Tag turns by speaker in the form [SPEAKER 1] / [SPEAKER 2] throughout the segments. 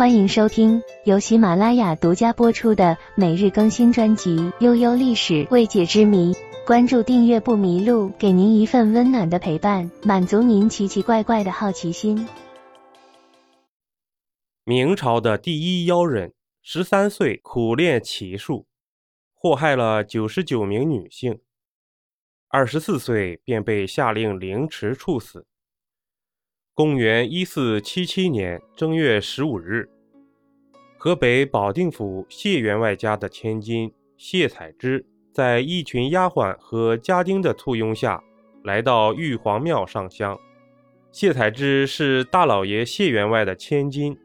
[SPEAKER 1] 欢迎收听由喜马拉雅独家播出的每日更新专辑《悠悠历史未解之谜》。关注订阅不迷路，给您一份温暖的陪伴，满足您奇奇怪怪的好奇心。
[SPEAKER 2] 明朝的第一妖人，十三岁苦练骑术，祸害了九十九名女性，二十四岁便被下令凌迟处死。公元一四七七年正月十五日，河北保定府谢员外家的千金谢彩芝，在一群丫鬟和家丁的簇拥下，来到玉皇庙上香。谢彩芝是大老爷谢员外的千金，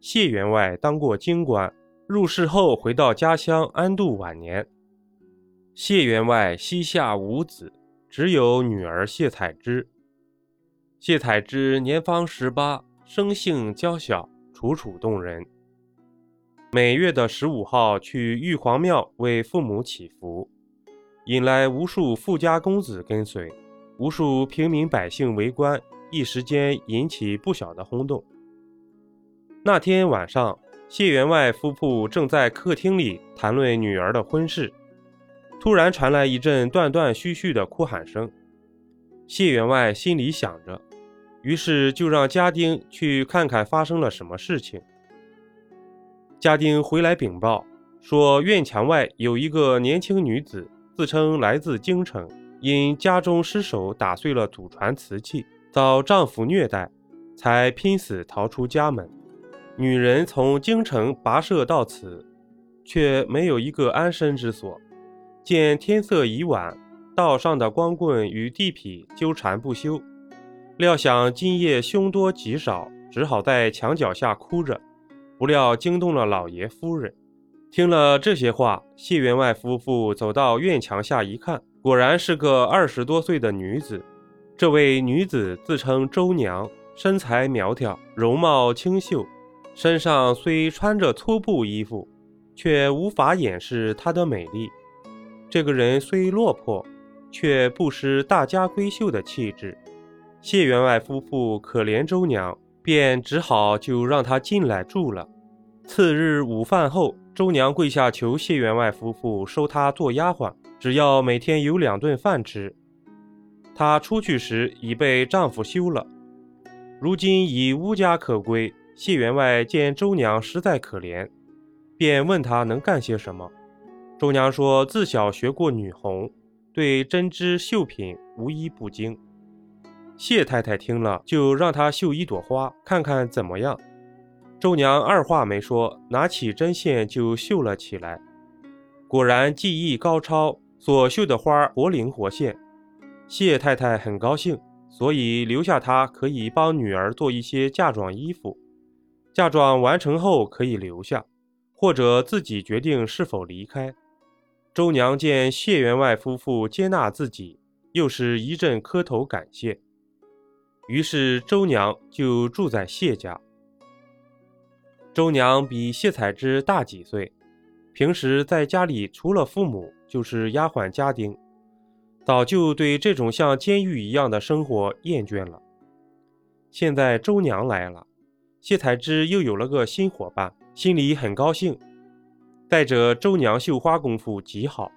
[SPEAKER 2] 谢员外当过京官，入世后回到家乡安度晚年。谢员外膝下无子，只有女儿谢彩芝。谢采芝年方十八，生性娇小，楚楚动人。每月的十五号去玉皇庙为父母祈福，引来无数富家公子跟随，无数平民百姓围观，一时间引起不小的轰动。那天晚上，谢员外夫妇正在客厅里谈论女儿的婚事，突然传来一阵断断续续的哭喊声。谢员外心里想着。于是就让家丁去看看发生了什么事情。家丁回来禀报说，院墙外有一个年轻女子，自称来自京城，因家中失手打碎了祖传瓷器，遭丈夫虐待，才拼死逃出家门。女人从京城跋涉到此，却没有一个安身之所。见天色已晚，道上的光棍与地痞纠缠不休。料想今夜凶多吉少，只好在墙角下哭着。不料惊动了老爷夫人。听了这些话，谢员外夫妇走到院墙下一看，果然是个二十多岁的女子。这位女子自称周娘，身材苗条，容貌清秀，身上虽穿着粗布衣服，却无法掩饰她的美丽。这个人虽落魄，却不失大家闺秀的气质。谢员外夫妇可怜周娘，便只好就让她进来住了。次日午饭后，周娘跪下求谢员外夫妇收她做丫鬟，只要每天有两顿饭吃。她出去时已被丈夫休了，如今已无家可归。谢员外见周娘实在可怜，便问她能干些什么。周娘说自小学过女红，对针织绣品无一不精。谢太太听了，就让她绣一朵花，看看怎么样。周娘二话没说，拿起针线就绣了起来。果然技艺高超，所绣的花活灵活现。谢太太很高兴，所以留下她可以帮女儿做一些嫁妆衣服。嫁妆完成后可以留下，或者自己决定是否离开。周娘见谢员外夫妇接纳自己，又是一阵磕头感谢。于是周娘就住在谢家。周娘比谢彩芝大几岁，平时在家里除了父母就是丫鬟家丁，早就对这种像监狱一样的生活厌倦了。现在周娘来了，谢彩芝又有了个新伙伴，心里很高兴。再者，周娘绣花功夫极好，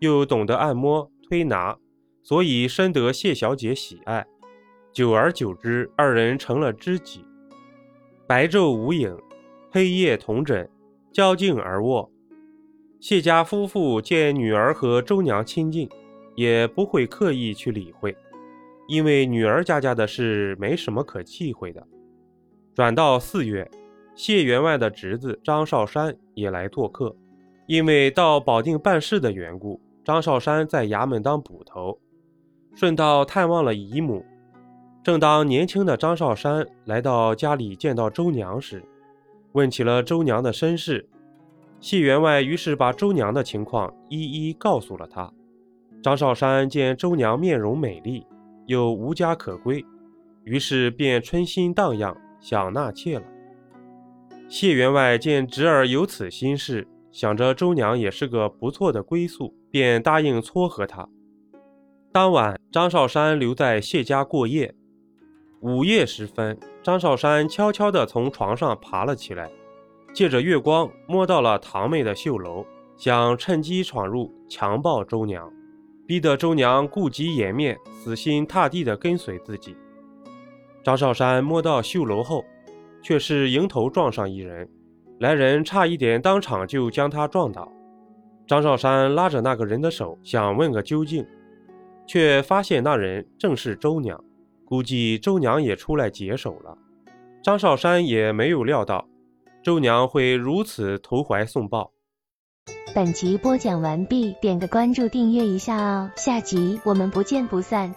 [SPEAKER 2] 又懂得按摩推拿，所以深得谢小姐喜爱。久而久之，二人成了知己，白昼无影，黑夜同枕，交颈而卧。谢家夫妇见女儿和周娘亲近，也不会刻意去理会，因为女儿家家的事没什么可忌讳的。转到四月，谢员外的侄子张少山也来做客，因为到保定办事的缘故，张少山在衙门当捕头，顺道探望了姨母。正当年轻的张少山来到家里见到周娘时，问起了周娘的身世。谢员外于是把周娘的情况一一告诉了他。张少山见周娘面容美丽，又无家可归，于是便春心荡漾，想纳妾了。谢员外见侄儿有此心事，想着周娘也是个不错的归宿，便答应撮合她。当晚，张少山留在谢家过夜。午夜时分，张少山悄悄地从床上爬了起来，借着月光摸到了堂妹的绣楼，想趁机闯入强暴周娘，逼得周娘顾及颜面，死心塌地地跟随自己。张少山摸到绣楼后，却是迎头撞上一人，来人差一点当场就将他撞倒。张少山拉着那个人的手，想问个究竟，却发现那人正是周娘，估计周娘也出来解手了。张少山也没有料到。周娘会如此投怀送抱。
[SPEAKER 1] 本集播讲完毕，点个关注，订阅一下哦，下集我们不见不散。